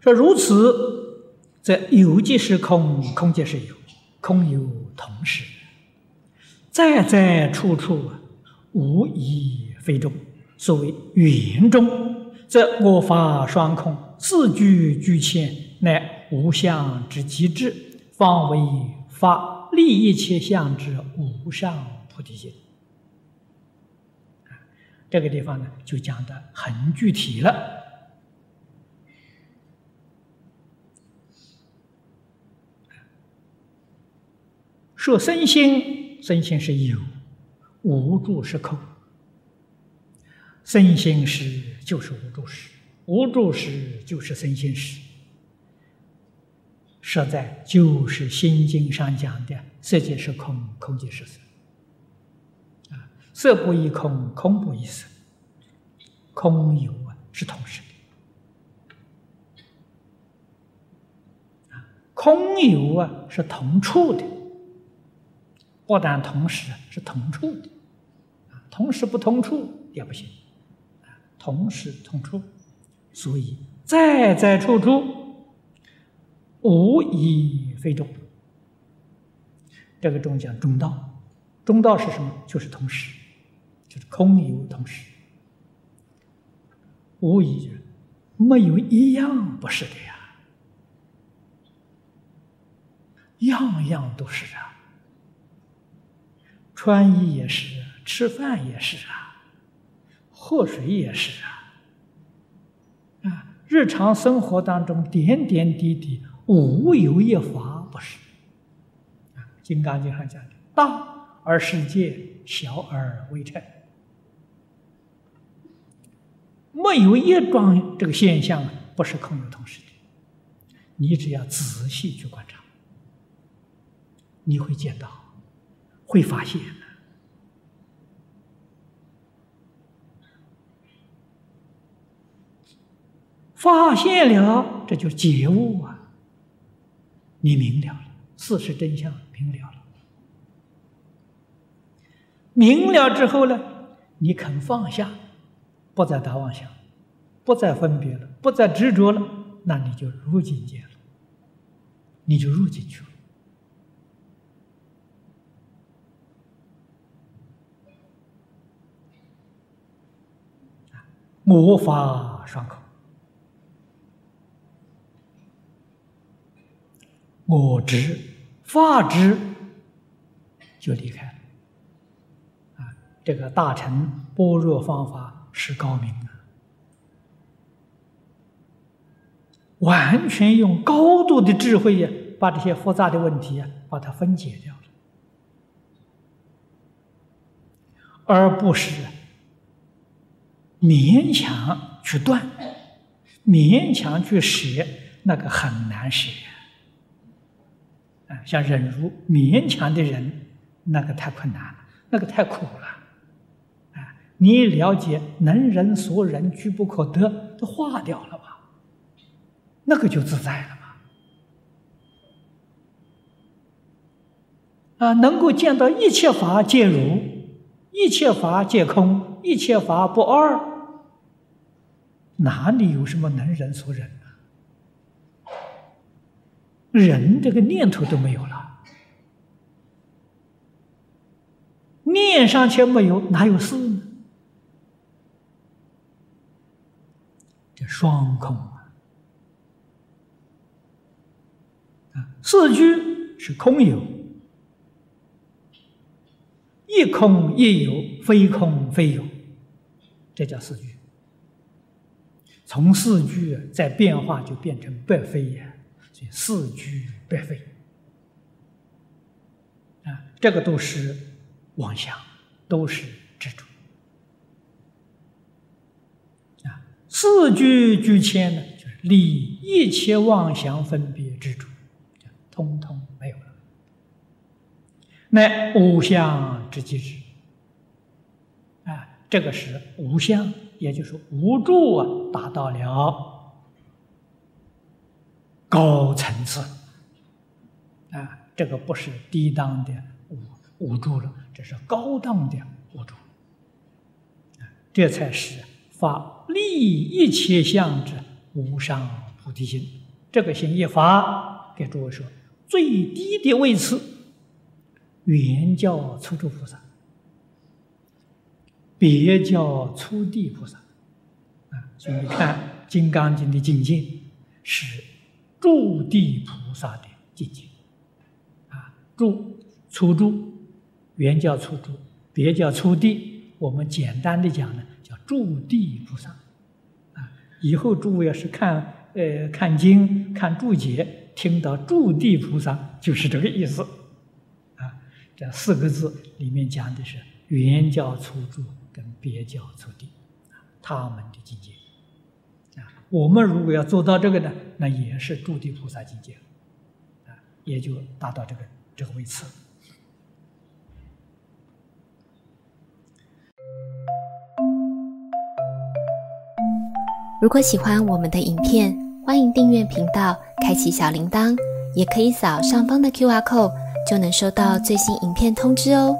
说如此，则有即是空，空即是有，空有同时，在在处处无一非中。所谓圆中，则我法双空，四句俱全，乃无相之极致，方为法利一切相之无上菩提心。这个地方呢，就讲的很具体了。说身心，身心是有，无助是空。身心是就是无助识，无助识就是身心识。实在就是《心经》上讲的“色即是空，空即是色”。啊，色不异空，空不异色，空有啊是同时的。啊，空有啊是同处的。不但同时是同处的，啊，同时不同处也不行，啊，同时同处，所以在在处处无一非中。这个中讲中道，中道是什么？就是同时，就是空有同时，无一没有一样不是的呀，样样都是啊。穿衣也是，吃饭也是啊，喝水也是啊，啊，日常生活当中点点滴滴，无有一法不是。啊，《金刚经》上讲的，大而世界，小而微尘，没有一桩这个现象不是空有同时的。你只要仔细去观察，你会见到。会发现发现了，这就觉悟啊！你明了了，事实真相明了了，明了之后呢，你肯放下，不再打妄想，不再分别了，不再执着了，那你就入境界了，你就入进去了。我法双空，我执、法执就离开了。啊，这个大乘般若方法是高明的，完全用高度的智慧呀，把这些复杂的问题呀，把它分解掉了，而不是。勉强去断，勉强去舍，那个很难舍。啊，像忍辱勉强的人，那个太困难了，那个太苦了。啊，你了解能人所忍，居不可得，都化掉了吧？那个就自在了嘛。啊，能够见到一切法皆如，一切法皆空，一切法不二。哪里有什么能忍所忍呢？忍这个念头都没有了，念上却没有，哪有事呢？这双空啊！啊，四句是空有，一空一有，非空非有，这叫四句。从四句再变化，就变成百非呀，所以四句百非啊，这个都是妄想，都是执着啊。四句俱迁呢，就是离一切妄想分别执着，通通没有了，乃无相之极致啊，这个是无相。也就是无助啊，达到了高层次。啊，这个不是低档的无无助了，这是高档的无助，这才是发利一切相之无上菩提心。这个心一发，给诸位说，最低的位次，原叫初住菩萨，别叫初地菩萨。啊，所以看《金刚经》的境界是住地菩萨的境界。啊，住初住，原叫初住，别叫初地。我们简单的讲呢，叫住地菩萨。啊，以后诸位要是看。呃，看经、看注解，听到住地菩萨就是这个意思，啊，这四个字里面讲的是原叫初住跟别教初地，他们的境界，啊，我们如果要做到这个呢，那也是诸地菩萨境界，啊，也就达到这个这个位次。如果喜欢我们的影片，欢迎订阅频道，开启小铃铛，也可以扫上方的 Q R code，就能收到最新影片通知哦。